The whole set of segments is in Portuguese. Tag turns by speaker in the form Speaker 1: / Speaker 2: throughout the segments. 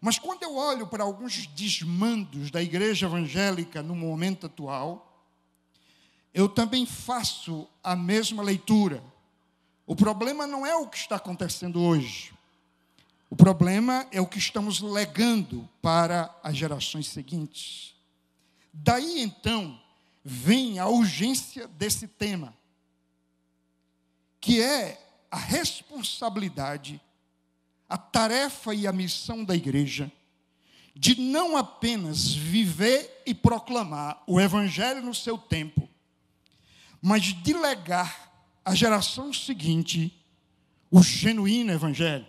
Speaker 1: Mas quando eu olho para alguns desmandos da igreja evangélica no momento atual, eu também faço a mesma leitura. O problema não é o que está acontecendo hoje. O problema é o que estamos legando para as gerações seguintes. Daí então vem a urgência desse tema, que é a responsabilidade, a tarefa e a missão da igreja de não apenas viver e proclamar o evangelho no seu tempo, mas de legar à geração seguinte o genuíno evangelho.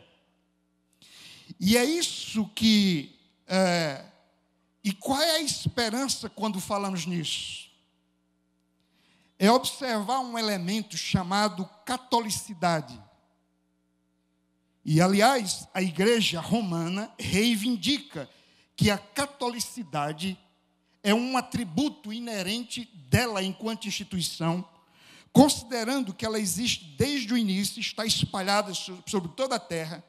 Speaker 1: E é isso que. É, e qual é a esperança quando falamos nisso? É observar um elemento chamado catolicidade. E, aliás, a igreja romana reivindica que a catolicidade é um atributo inerente dela enquanto instituição, considerando que ela existe desde o início, está espalhada sobre toda a terra,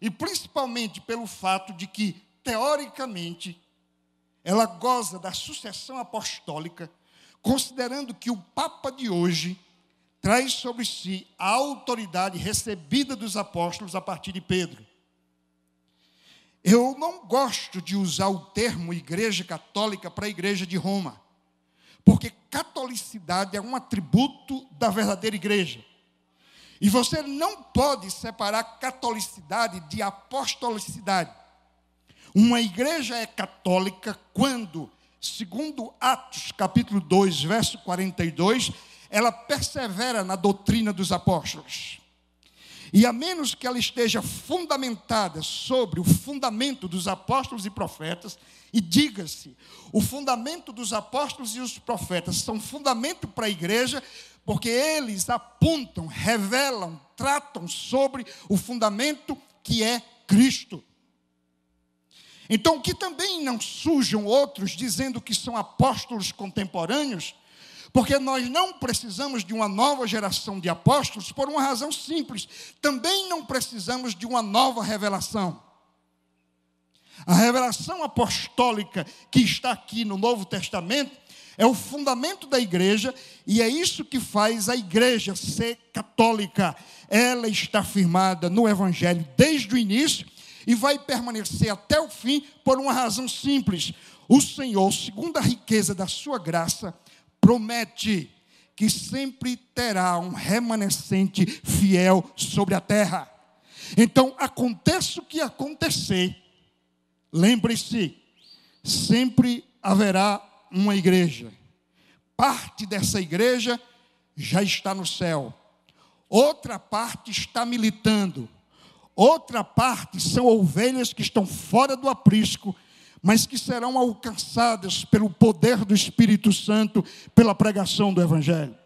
Speaker 1: e principalmente pelo fato de que, teoricamente, ela goza da sucessão apostólica, considerando que o Papa de hoje traz sobre si a autoridade recebida dos apóstolos a partir de Pedro. Eu não gosto de usar o termo Igreja Católica para a Igreja de Roma, porque catolicidade é um atributo da verdadeira igreja. E você não pode separar catolicidade de apostolicidade. Uma igreja é católica quando, segundo Atos, capítulo 2, verso 42, ela persevera na doutrina dos apóstolos. E a menos que ela esteja fundamentada sobre o fundamento dos apóstolos e profetas, e diga-se, o fundamento dos apóstolos e os profetas são fundamento para a igreja, porque eles apontam, revelam, tratam sobre o fundamento que é Cristo. Então, que também não surjam outros dizendo que são apóstolos contemporâneos, porque nós não precisamos de uma nova geração de apóstolos por uma razão simples. Também não precisamos de uma nova revelação. A revelação apostólica que está aqui no Novo Testamento é o fundamento da igreja e é isso que faz a igreja ser católica. Ela está firmada no Evangelho desde o início e vai permanecer até o fim por uma razão simples. O Senhor, segundo a riqueza da sua graça, promete que sempre terá um remanescente fiel sobre a terra. Então, aconteça o que acontecer, lembre-se, sempre haverá uma igreja. Parte dessa igreja já está no céu, outra parte está militando, outra parte são ovelhas que estão fora do aprisco mas que serão alcançadas pelo poder do Espírito Santo, pela pregação do Evangelho.